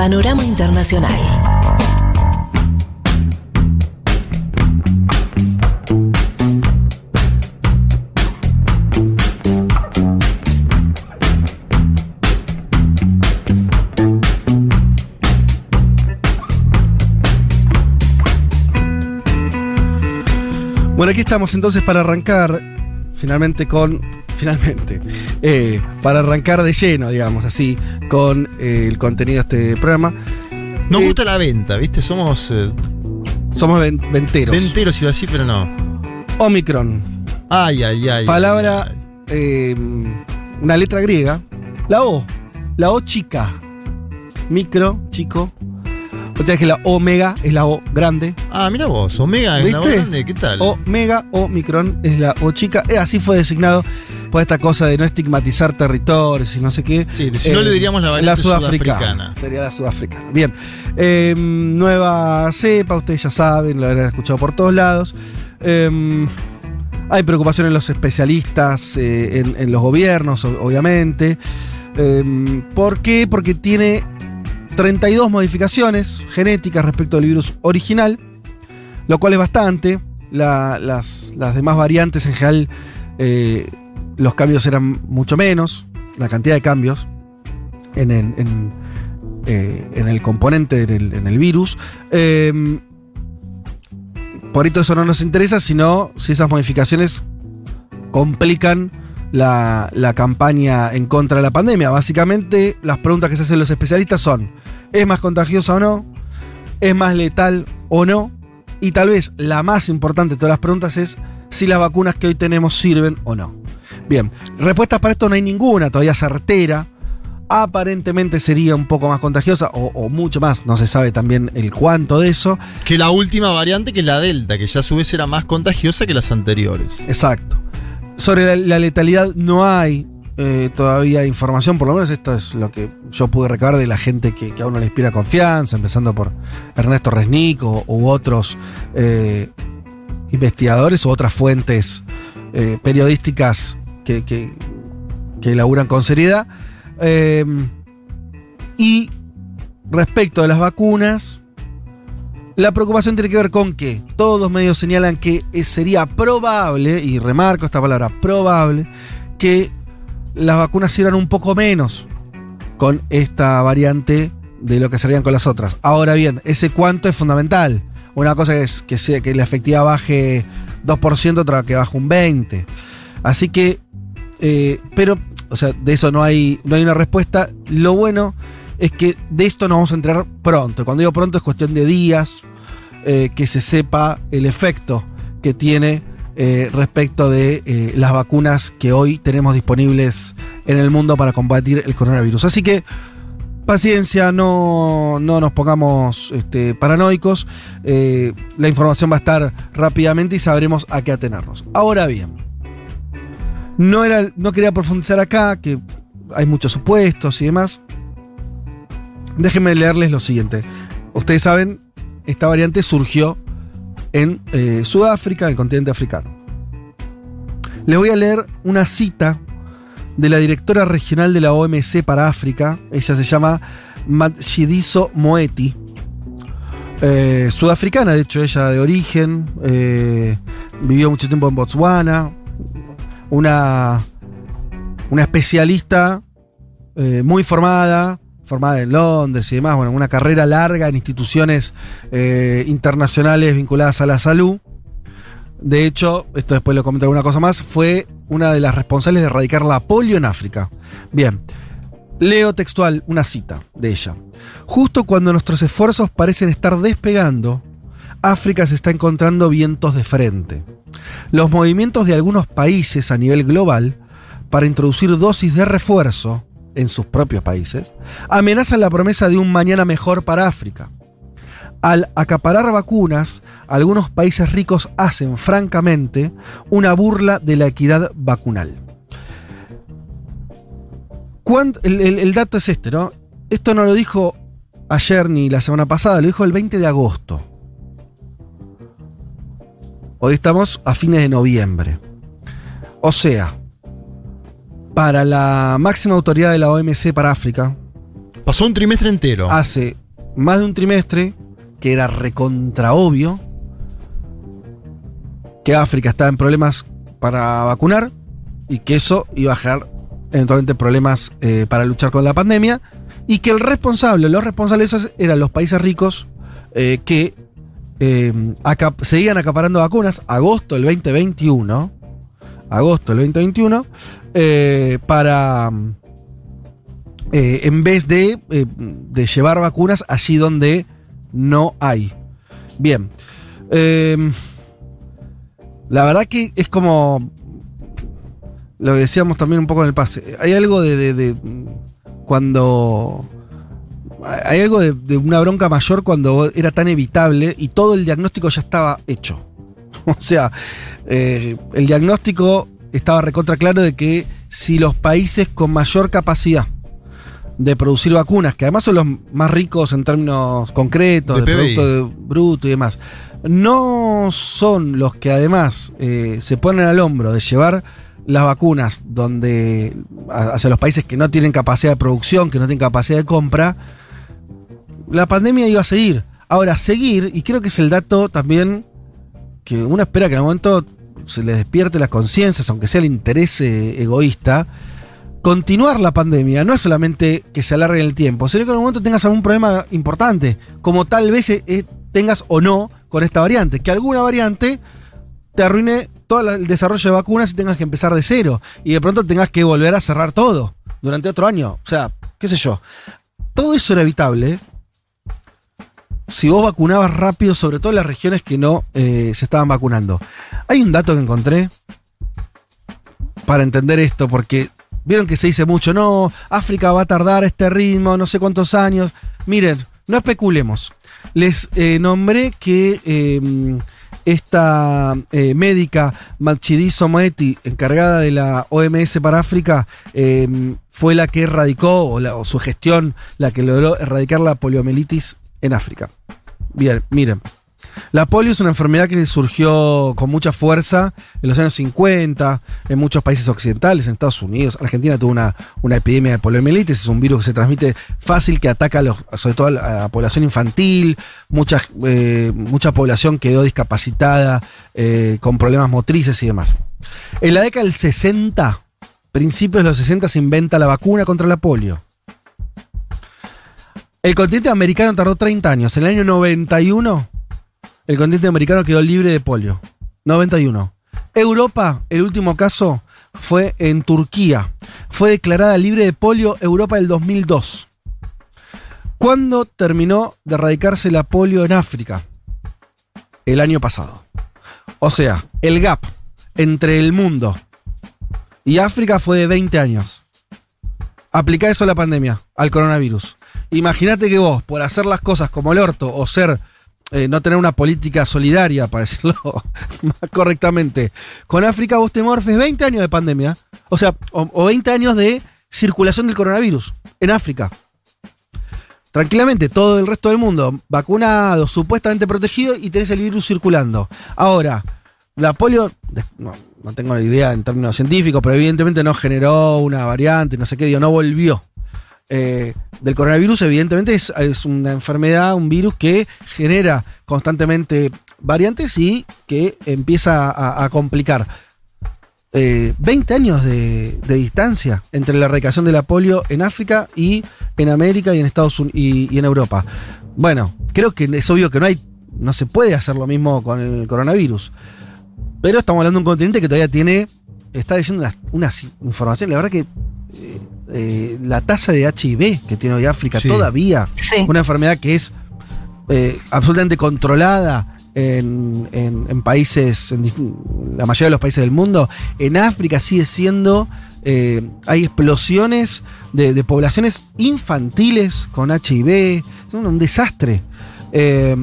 Panorama Internacional. Bueno, aquí estamos entonces para arrancar finalmente con. Finalmente. eh, para arrancar de lleno, digamos así, con eh, el contenido de este programa. Nos Eh, gusta la venta, ¿viste? Somos Somos ven- venteros. venteros, iba a decir, pero no. Omicron. Ay, ay, ay. Palabra. ay, ay. una letra griega. La O. La O chica. Micro, chico. O sea que la omega es la O grande. Ah, mira vos, Omega la voz ¿Viste? grande, ¿qué tal? Omega o micrón es la O chica. Eh, así fue designado por esta cosa de no estigmatizar territorios y no sé qué. Sí, si no Eh, le diríamos la variante sudafricana. Sería la sudafricana. Bien. Eh, nueva cepa, ustedes ya saben, lo habrán escuchado por todos lados. Eh, hay preocupación en los especialistas, eh, en, en los gobiernos, obviamente. Eh, ¿Por qué? Porque tiene 32 modificaciones genéticas respecto al virus original, lo cual es bastante. La- las, las demás variantes en general, eh, los cambios eran mucho menos, la cantidad de cambios en, el- eh, componente, en el, virus. Eh, por esto eso no nos interesa, sino si esas modificaciones complican la, la campaña en contra de la pandemia. Básicamente, las preguntas que se hacen los especialistas son, ¿es más contagiosa o no? ¿Es más letal o no? Y tal vez la más importante de todas las preguntas es si las vacunas que hoy tenemos sirven o no. Bien, respuestas para esto no hay ninguna, todavía certera. Aparentemente sería un poco más contagiosa o, o mucho más, no se sabe también el cuánto de eso. Que la última variante, que es la Delta, que ya a su vez era más contagiosa que las anteriores. Exacto. Sobre la, la letalidad no hay eh, todavía información, por lo menos esto es lo que yo pude recabar de la gente que, que a uno le inspira confianza, empezando por Ernesto Resnick o, u otros eh, investigadores u otras fuentes eh, periodísticas que, que, que laburan con seriedad. Eh, y respecto de las vacunas, la preocupación tiene que ver con que todos los medios señalan que eh, sería probable, y remarco esta palabra, probable, que las vacunas sirvan un poco menos con esta variante de lo que serían con las otras. Ahora bien, ese cuánto es fundamental. Una cosa es que, sea, que la efectividad baje 2%, otra que baje un 20%. Así que, eh, pero, o sea, de eso no hay, no hay una respuesta. Lo bueno es que de esto nos vamos a enterar pronto. Cuando digo pronto es cuestión de días, eh, que se sepa el efecto que tiene eh, respecto de eh, las vacunas que hoy tenemos disponibles en el mundo para combatir el coronavirus. Así que paciencia, no, no nos pongamos este, paranoicos. Eh, la información va a estar rápidamente y sabremos a qué atenernos. Ahora bien, no, era, no quería profundizar acá, que hay muchos supuestos y demás. Déjenme leerles lo siguiente. Ustedes saben, esta variante surgió en eh, Sudáfrica, en el continente africano. Les voy a leer una cita de la directora regional de la OMC para África. Ella se llama Matshidiso Moeti. Eh, sudafricana, de hecho, ella de origen. eh, vivió mucho tiempo en Botswana. Una, una especialista eh, muy formada, formada en Londres y demás. Bueno, una carrera larga en instituciones internacionales vinculadas a la salud. De hecho, esto después lo comento alguna cosa más, fue una de las responsables de erradicar la polio en África. Bien, leo textual una cita de ella. Justo cuando nuestros esfuerzos parecen estar despegando, África se está encontrando vientos de frente. Los movimientos de algunos países a nivel global para introducir dosis de refuerzo en sus propios países amenazan la promesa de un mañana mejor para África. Al acaparar vacunas, algunos países ricos hacen francamente una burla de la equidad vacunal. ¿Cuánt- El, el- el dato es este, ¿no? Esto no lo dijo ayer ni la semana pasada, lo dijo el 20 de agosto. Hoy estamos a fines de noviembre. O sea, para la máxima autoridad de la OMC para África, Pasó un trimestre entero. hace más de un trimestre que era recontra obvio que África estaba en problemas para vacunar y que eso iba a generar eventualmente problemas eh, para luchar con la pandemia y que el responsable, los responsables eran los países ricos eh, que eh, seguían acaparando vacunas. Agosto del 2021 agosto del 2021 eh, para en vez de llevar vacunas allí donde no hay. Bien. Eh, la verdad que es como lo que decíamos también un poco en el pase. Hay algo de, cuando hay algo de, de una bronca mayor cuando era tan evitable y todo el diagnóstico ya estaba hecho. O sea, eh, el diagnóstico estaba recontra claro de que si los países con mayor capacidad de producir vacunas, que además son los más ricos en términos concretos, De de, producto bruto y demás, no son los que además eh, se ponen al hombro de llevar las vacunas donde hacia los países que no tienen capacidad de producción, que no tienen capacidad de compra, la pandemia iba a seguir. Ahora, seguir, y creo que es el dato también que uno espera que en algún momento se les despierte las conciencias, aunque sea el interés eh, egoísta, continuar la pandemia no es solamente que se alargue el tiempo, sino que en algún momento tengas algún problema importante, como tal vez eh, eh, tengas o no con esta variante, que alguna variante te arruine todo el desarrollo de vacunas y tengas que empezar de cero, y de pronto tengas que volver a cerrar todo durante otro año. O sea, qué sé yo. Todo eso era evitable si vos vacunabas rápido, sobre todo en las regiones que no eh, se estaban vacunando. Hay un dato que encontré para entender esto, porque vieron que se dice mucho, no, África va a tardar este ritmo, no sé cuántos años. Miren, no especulemos. Les eh, nombré que eh, esta eh, médica Matshidiso Moeti, encargada de la OMS para África, eh, fue la que erradicó, o, la- o su gestión, la que logró erradicar la poliomielitis en África. Bien, miren. La polio es una enfermedad que surgió con mucha fuerza en los años 50, en muchos países occidentales, en Estados Unidos. Argentina tuvo una, una epidemia de poliomielitis, es un virus que se transmite fácil, que ataca a los- sobre todo a la, población infantil. Mucha, eh, mucha población quedó discapacitada, eh, con problemas motrices y demás. En la década del 60, principios de los 60, se inventa la vacuna contra la polio. El continente americano tardó 30 años. En el año 91, el continente americano quedó libre de polio. 91. Europa, el último caso fue en Turquía. Fue declarada libre de polio Europa del 2002. ¿Cuándo terminó de erradicarse la polio en África? El año pasado. O sea, el gap entre el mundo y África fue de 20 años. Aplica eso a la pandemia, al coronavirus. Imagínate que vos, por hacer las cosas como el orto o ser, eh, no tener una política solidaria, para decirlo más correctamente, con África vos te morfes 20 años de pandemia, o sea, o, o 20 años de circulación del coronavirus en África. Tranquilamente, todo el resto del mundo vacunado, supuestamente protegido y tenés el virus circulando. Ahora, la polio, no, tengo ni idea en términos científicos, pero evidentemente no generó una variante, no sé qué, digo, no volvió. Eh, del coronavirus, evidentemente, es, una enfermedad, un virus que genera constantemente variantes y que empieza a, complicar. Eh, 20 años de, distancia entre la erradicación de la polio en África y en América y en Estados Unidos y, en Europa. Bueno, creo que es obvio que no hay, no se puede hacer lo mismo con el coronavirus. Pero estamos hablando de un continente que todavía tiene, está diciendo unas informaciones, la verdad que eh, eh, la tasa de HIV que tiene hoy África Sí. todavía, Sí. una enfermedad que es eh, absolutamente controlada en, en- en países, en la mayoría de los países del mundo, en África sigue siendo, eh, hay explosiones de, de poblaciones infantiles con HIV, es un, un desastre. Eh,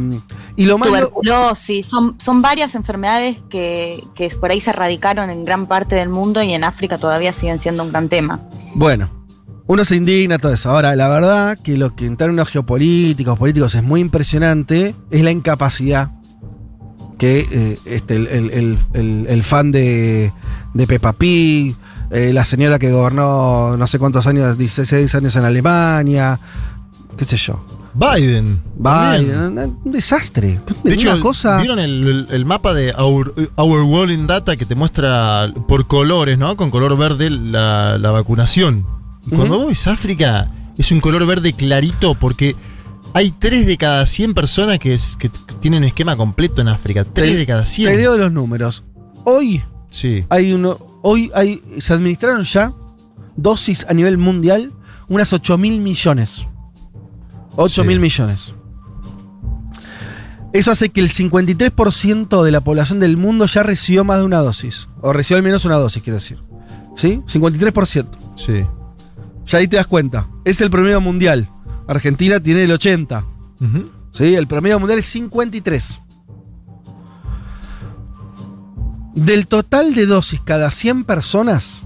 y lo malo... Tuberculosis, son, son varias enfermedades que, que por ahí se erradicaron en gran parte del mundo y en África todavía siguen siendo un gran tema. Bueno, uno se indigna todo eso. Ahora, la verdad que lo que en términos geopolíticos, políticos es muy impresionante es la incapacidad que eh, este, el, el- el- el- el fan de, de Peppa Pig, eh, la señora que gobernó no sé cuántos años, 16 años en Alemania, qué sé yo. Biden. también. Biden, un desastre. De hecho, una cosa. ¿vieron el, el- el mapa de Our, Our World in Data que te muestra por colores, ¿no? Con color verde la, la vacunación. Cuando vos ves África, es un color verde clarito porque hay 3 de cada 100 personas que, es- que t- tienen esquema completo en África. 3 Te- de cada Te 100. digo los números. Hoy Sí. hay uno. Hoy hay. Se administraron ya dosis a nivel mundial unas 8 mil millones. 8 mil Sí. millones. Eso hace que el 53% de la población del mundo ya recibió más de una dosis. O recibió al menos una dosis, quiero decir. ¿Sí? 53%. Sí. Ya ahí te das cuenta. Es el promedio mundial. Argentina tiene el 80. Ujú. ¿Sí? El promedio mundial es 53. Del total de dosis cada 100 personas,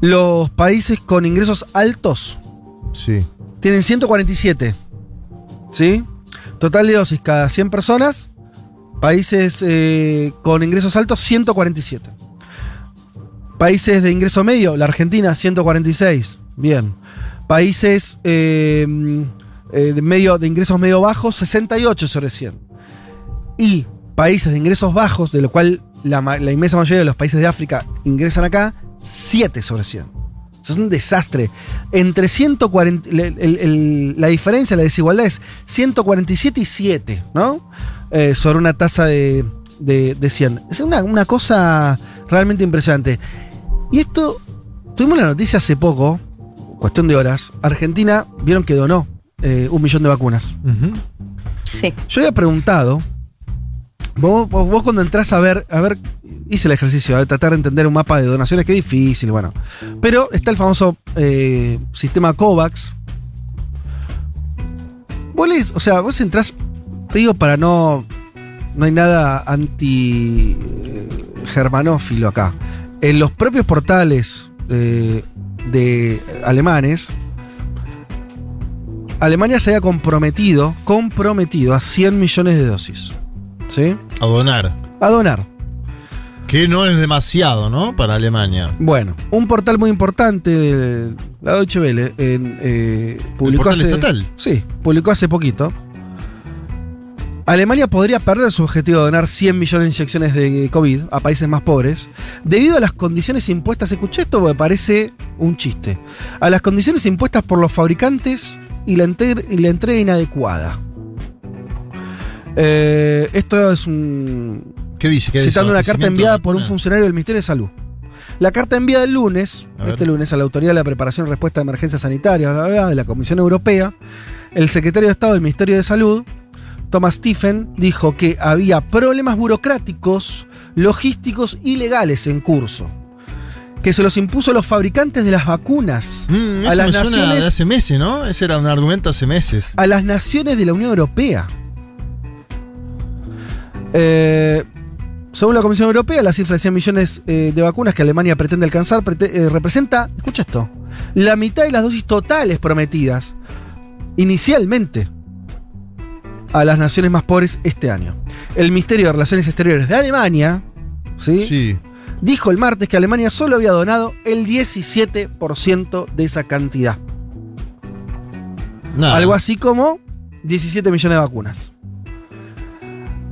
los países con ingresos altos Sí. tienen 147. ¿Sí? Total de dosis cada 100 personas, países eh, con ingresos altos 147. Países de ingreso medio, la Argentina 146. Bien. Países eh, eh, de, medio, de ingresos medio bajos 68 sobre 100. Y países de ingresos bajos, de lo cual la, inmensa mayoría de los países de África ingresan acá, 7 sobre 100. Eso es un desastre. Entre 140. el- el- el- la diferencia, la desigualdad es 147 y 7, ¿no? Eh, sobre una tasa de, de, de 100. Es una, una cosa realmente impresionante. Y esto. Tuvimos la noticia hace poco, cuestión de horas. Argentina, vieron que donó eh, un millón de vacunas. Sí. Yo había preguntado. Vos, vos- vos cuando entras a ver, a ver, hice el ejercicio de tratar de entender un mapa de donaciones, que es difícil, bueno. Pero está el famoso eh, sistema COVAX. Vos lees, o sea, vos entras, te digo para no, no hay nada anti eh, germanófilo acá. En los propios portales eh, de alemanes, Alemania se había comprometido, comprometido a 100 millones de dosis. ¿Sí? A donar. A donar. Que no es demasiado, ¿no? Para Alemania. Bueno, un portal muy importante, de la Deutsche Welle, en, eh, publicó portal hace. estatal? Sí, publicó hace poquito. Alemania podría perder su objetivo de donar 100 millones de inyecciones de COVID a países más pobres debido a las condiciones impuestas. Escuché esto porque parece un chiste. A las condiciones impuestas por los fabricantes y la, entre- y la entrega inadecuada. Eh, esto es un, ¿Qué dice? ¿Qué citando una carta enviada por un funcionario del Ministerio de Salud. La carta enviada el lunes, este lunes, a la Autoridad de la Preparación y Respuesta de Emergencias Sanitarias, bla, bla, bla, de la Comisión Europea, el secretario de Estado del Ministerio de Salud, Thomas Stephen, dijo que había problemas burocráticos, logísticos y legales en curso, que se los impuso a los fabricantes de las vacunas, Mm, a las me suena naciones- de hace meses, ¿no? Ese era un argumento hace meses. a las naciones de la Unión Europea. Eh, según la Comisión Europea, la cifra de 100 millones eh, de vacunas que Alemania pretende alcanzar prete- eh, representa, escucha esto, la mitad de las dosis totales prometidas inicialmente a las naciones más pobres este año. El Ministerio de Relaciones Exteriores de Alemania ¿sí? Sí. dijo el martes que Alemania solo había donado el 17% de esa cantidad. Nada. Algo así como 17 millones de vacunas.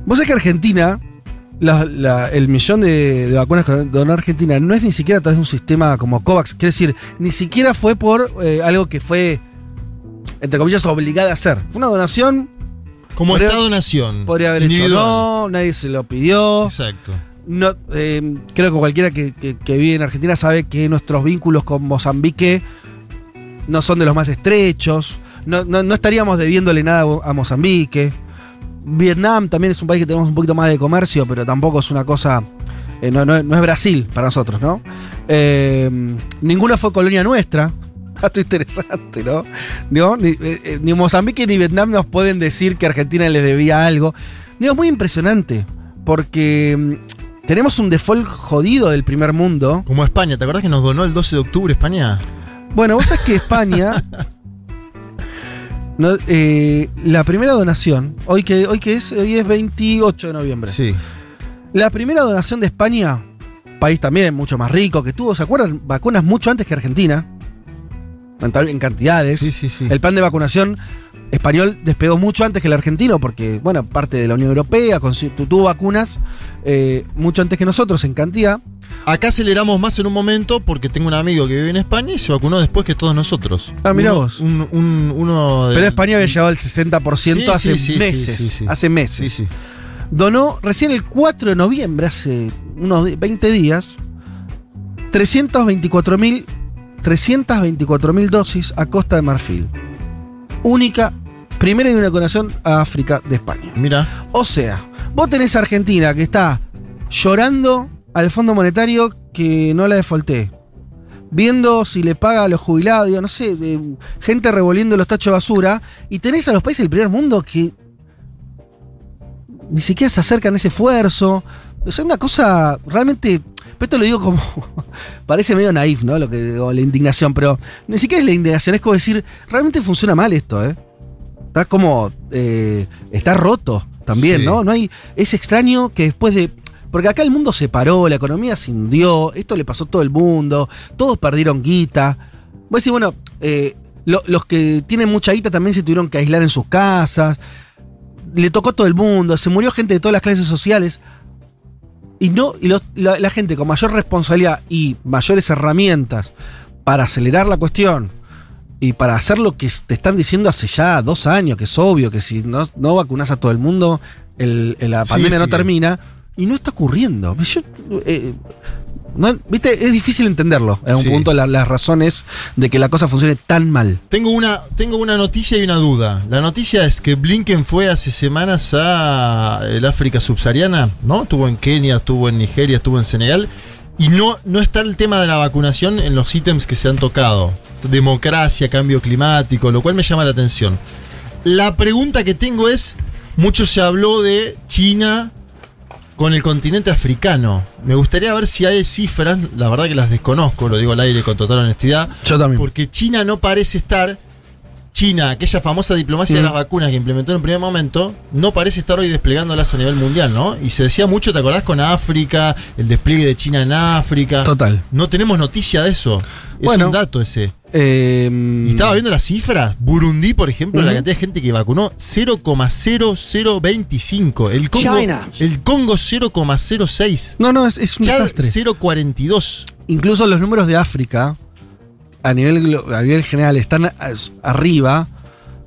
Vos sabés que Argentina, la- la- el millón de, de vacunas que donó Argentina no es ni siquiera a través de un sistema como COVAX. Quiere decir, ni siquiera fue por eh, algo que fue, entre comillas, obligada a hacer. Fue una donación, Como podría- Estado-nación. podría haber hecho no, nadie se lo pidió. Exacto. No, eh, creo que cualquiera que, que- que vive en Argentina sabe que nuestros vínculos con Mozambique no son de los más estrechos. No, no- no estaríamos debiéndole nada a Mozambique. Vietnam también es un país que tenemos un poquito más de comercio, pero tampoco es una cosa. eh, no, no- no es Brasil para nosotros, ¿no? Eh, ninguna fue colonia nuestra. Dato interesante, ¿no? ¿No? Ni, eh, eh, ni Mozambique ni Vietnam nos pueden decir que Argentina les debía algo. Digo, es muy impresionante. Porque mm, tenemos un default jodido del primer mundo. Como España. ¿Te acordás que nos donó el 12 de octubre España? Bueno, vos sabés que España. no, eh, la primera donación, hoy que, hoy que es, hoy es 28 de noviembre. Sí. La primera donación de España país también mucho más rico, que tuvo, ¿se acuerdan? Vacunas mucho antes que Argentina. En, cantidades. Sí, sí, sí. El plan de vacunación español despegó mucho antes que el argentino, porque, bueno, parte de la Unión Europea, tuvo vacunas eh, mucho antes que nosotros en cantidad. Acá aceleramos más en un momento porque tengo un amigo que vive en España y se vacunó después que todos nosotros. Ah, mirá Uno- vos. un- un- uno de- Pero España había llegado al 60% Sí, hace sí, sí, sí, meses. Hace meses. Sí, sí. Donó recién el 4 de noviembre, hace unos di- 20 días, 324.000 324.000 dosis a Costa de Marfil. Única, primera y una donación a África de España. Mira, O sea, vos tenés a Argentina que está llorando al Fondo Monetario que no la defaulté. Viendo si le paga a los jubilados, digo, no sé, de- gente revolviendo los tachos de basura. Y tenés a los países del primer mundo que ni siquiera se acercan a ese esfuerzo. O sea, una cosa realmente. Pero Esto lo digo como. parece medio naif, ¿no? Lo que o la indignación, pero ni siquiera es la indignación, es como decir, realmente funciona mal esto, ¿eh? Está como. eh, está roto también, Sí. ¿no? No hay. Es extraño que después de. Porque acá el mundo se paró, la economía se hundió, esto le pasó a todo el mundo, todos perdieron guita. Voy a decir, bueno, eh, lo- los que tienen mucha guita también se tuvieron que aislar en sus casas. Le tocó a todo el mundo, se murió gente de todas las clases sociales. Y no, y los- la, la gente con mayor responsabilidad y mayores herramientas para acelerar la cuestión y para hacer lo que te están diciendo hace ya dos años, que es obvio que si no, no vacunas a todo el mundo, el- el- la Sí, pandemia no termina. Y no está ocurriendo. Yo, eh, no, Viste, es difícil entenderlo en un Sí. punto la- las razones de que la cosa funcione tan mal. tengo una, tengo una noticia y una duda. La noticia es que Blinken fue hace semanas a el África subsahariana, ¿no? Estuvo en Kenia, estuvo en Nigeria, estuvo en Senegal. Y no, no está el tema de la vacunación en los ítems que se han tocado. Democracia, cambio climático, lo cual me llama la atención. La pregunta que tengo es, mucho se habló de China con el continente africano. Me gustaría ver si hay cifras, la verdad que las desconozco, lo digo al aire con total honestidad, Yo también. porque China no parece estar. China, aquella famosa diplomacia de Mm. las vacunas que implementó en el primer momento, no parece estar hoy desplegándolas a nivel mundial, ¿no? Y se decía mucho, ¿te acordás con África? El despliegue de China en África. Total. No tenemos noticia de eso. Es Bueno. un dato ese. Eh, Y estaba viendo las cifras. Burundi, por ejemplo, la cantidad de gente que vacunó, 0,0025. El Congo, China. el Congo 0,06. No, no, es, es un Chad desastre. 0,42. Incluso los números de África, a nivel, a nivel general, están arriba,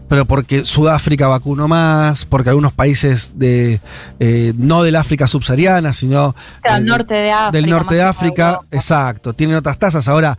pero porque Sudáfrica vacunó más, porque algunos países de eh, no del África subsahariana, sino Del norte de África. del norte de África, exacto, tienen otras tasas. Ahora,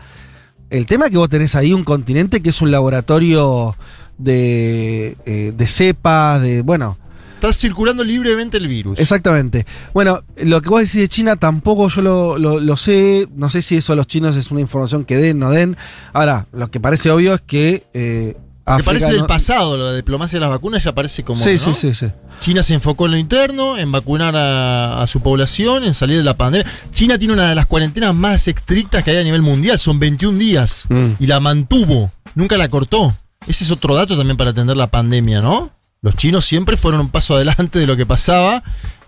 el tema es que vos tenés ahí un continente que es un laboratorio de, eh, de cepas, de, bueno, Está circulando libremente el virus. Exactamente. Bueno, lo que vos decís de China tampoco yo lo, lo- lo sé. No sé si eso a los chinos es una información que den, no den. Ahora, lo que parece obvio es que. Eh, Me África parece del pasado, de diplomacia de las vacunas ya parece como. Sí, ¿no? sí, sí, sí. China se enfocó en lo interno, en vacunar a, a su población, en salir de la pandemia. China tiene una de las cuarentenas más estrictas que hay a nivel mundial, son 21 días. Mm. Y la mantuvo, nunca la cortó. Ese es otro dato también para atender la pandemia, ¿no? Los chinos siempre fueron un paso adelante de lo que pasaba.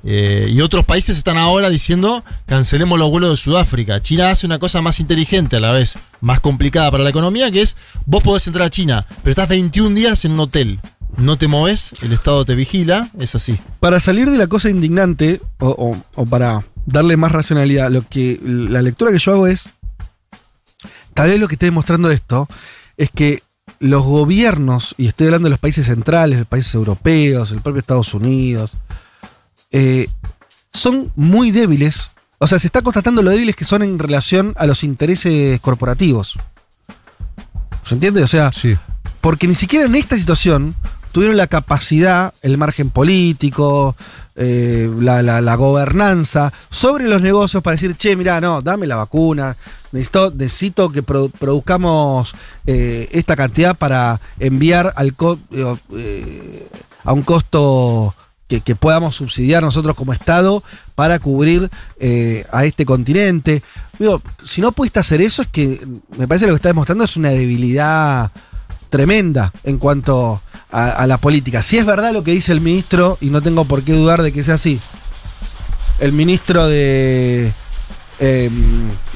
eh, y otros países están ahora diciendo cancelemos los vuelos de Sudáfrica. China hace una cosa más inteligente a la vez, más complicada para la economía, que es vos podés entrar a China, pero estás 21 días en un hotel. No te moves, el Estado te vigila, es así. Para salir de la cosa indignante, o, o- para darle más racionalidad, lo que la lectura que yo hago es. Tal vez lo que esté demostrando esto es que los gobiernos, y estoy hablando de los países centrales, los países europeos, el propio Estados Unidos, eh, son muy débiles. O sea, se está constatando lo débiles que son en relación a los intereses corporativos. ¿Se entiende? O sea, Sí. porque ni siquiera en esta situación tuvieron la capacidad, el margen político, eh, la, la- la gobernanza sobre los negocios para decir, che, mirá, no, dame la vacuna, necesito, necesito que produ- produzcamos eh, esta cantidad para enviar al co- eh, a un costo que, que podamos subsidiar nosotros como Estado para cubrir eh, a este continente. Digo, si no pudiste hacer eso, es que me parece lo que está demostrando es una debilidad tremenda en cuanto a, a la política. Si es verdad lo que dice el ministro, y no tengo por qué dudar de que sea así, el ministro de, eh,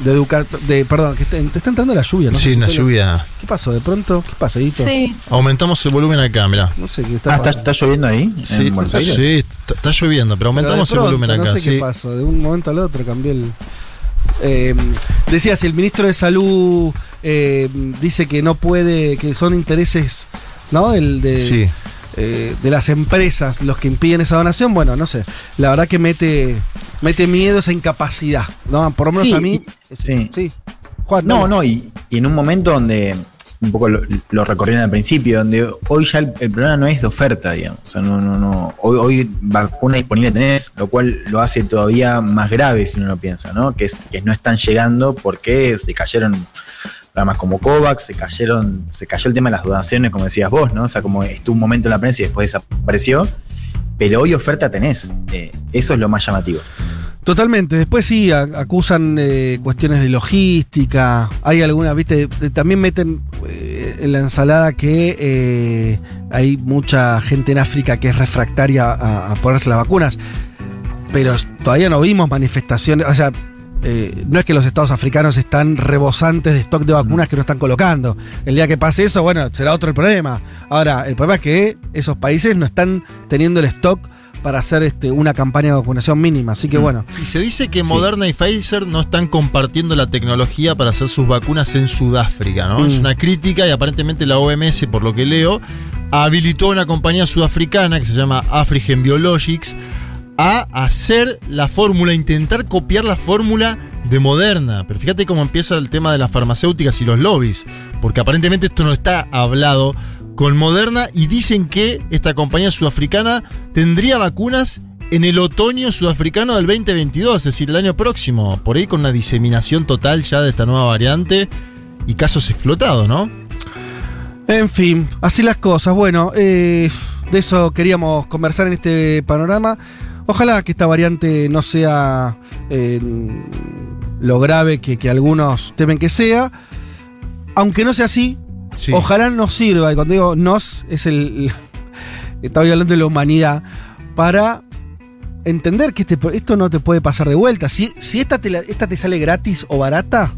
de educar, de, perdón, que te, te está entrando la lluvia, ¿no? Sí, una lluvia. ¿Qué pasó? ¿De pronto? ¿Qué pasa, Edito? Sí, Aumentamos el volumen acá, mirá. No sé qué está Ah, ¿está, está lloviendo ahí? Sí, Aires. sí, está, está lloviendo, pero aumentamos el volumen acá. No sé sí. qué pasó, de un momento al otro cambié el. Eh, decía, si el ministro de Salud eh, dice que no puede, que son intereses, ¿no? El de, Sí. eh, de las empresas los que impiden esa donación, bueno, no sé. La verdad que mete, mete miedo esa incapacidad, ¿no? Por lo menos Sí, a mí. y- sí. sí. Juan, No, no, y, y en un momento donde un poco lo, lo recorrieron al principio, donde hoy ya el, el problema no es de oferta, digamos. O sea, no, no, no. Hoy, hoy vacuna disponible tenés, lo cual lo hace todavía más grave si uno lo piensa, ¿no? Que, es, que no están llegando porque se cayeron programas como COVAX, se cayeron, se cayó el tema de las donaciones, como decías vos, ¿no? O sea, como estuvo un momento en la prensa y después desapareció. Pero hoy oferta tenés. Eh, eso es lo más llamativo. Totalmente. Después sí acusan eh, cuestiones de logística. Hay algunas, viste, de- también meten eh, en la ensalada que eh, hay mucha gente en África que es refractaria a, a ponerse las vacunas. Pero todavía no vimos manifestaciones. O sea, eh, no es que los estados africanos están rebosantes de stock de vacunas que no están colocando. El día que pase eso, bueno, será otro el problema. Ahora, el problema es que esos países no están teniendo el stock para hacer este, una campaña de vacunación mínima. Así que Mm. bueno. Y se dice que Moderna y Pfizer no están compartiendo la tecnología para hacer sus vacunas en Sudáfrica, ¿no? Mm. Es una crítica y aparentemente la OMS, por lo que leo, habilitó a una compañía sudafricana que se llama Afrigen Biologics a hacer la fórmula, intentar copiar la fórmula de Moderna. Pero fíjate cómo empieza el tema de las farmacéuticas y los lobbies, porque aparentemente esto no está hablado con Moderna y dicen que esta compañía sudafricana tendría vacunas en el otoño sudafricano del 2022, es decir, el año próximo, por ahí con una diseminación total ya de esta nueva variante y casos explotados, ¿no? En fin, así las cosas. Bueno, eh, de eso queríamos conversar en este panorama. Ojalá que esta variante no sea eh, lo grave que, que algunos temen que sea. Aunque no sea así, Sí. ojalá nos sirva, y cuando digo nos, es el. Estaba hablando de la humanidad, para entender que este, esto no te puede pasar de vuelta. Si, si esta, te esta te sale gratis o barata,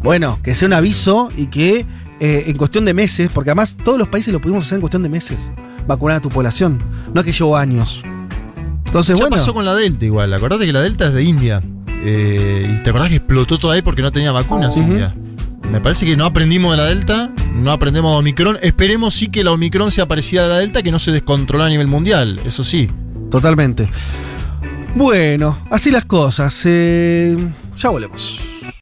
bueno, que sea un aviso y que eh, en cuestión de meses, porque además todos los países lo pudimos hacer en cuestión de meses, vacunar a tu población. No es que llevó años. Entonces, ya bueno. pasó con la Delta igual, acordate que la Delta es de India. Eh, y te acordás que explotó todo ahí porque no tenía vacunas. India. Me parece que no aprendimos de la Delta, no aprendemos de Omicron. Esperemos sí que la Omicron sea parecida a la Delta, que no se descontrola a nivel mundial, eso sí. Totalmente. Bueno, así las cosas. eh, ya volvemos.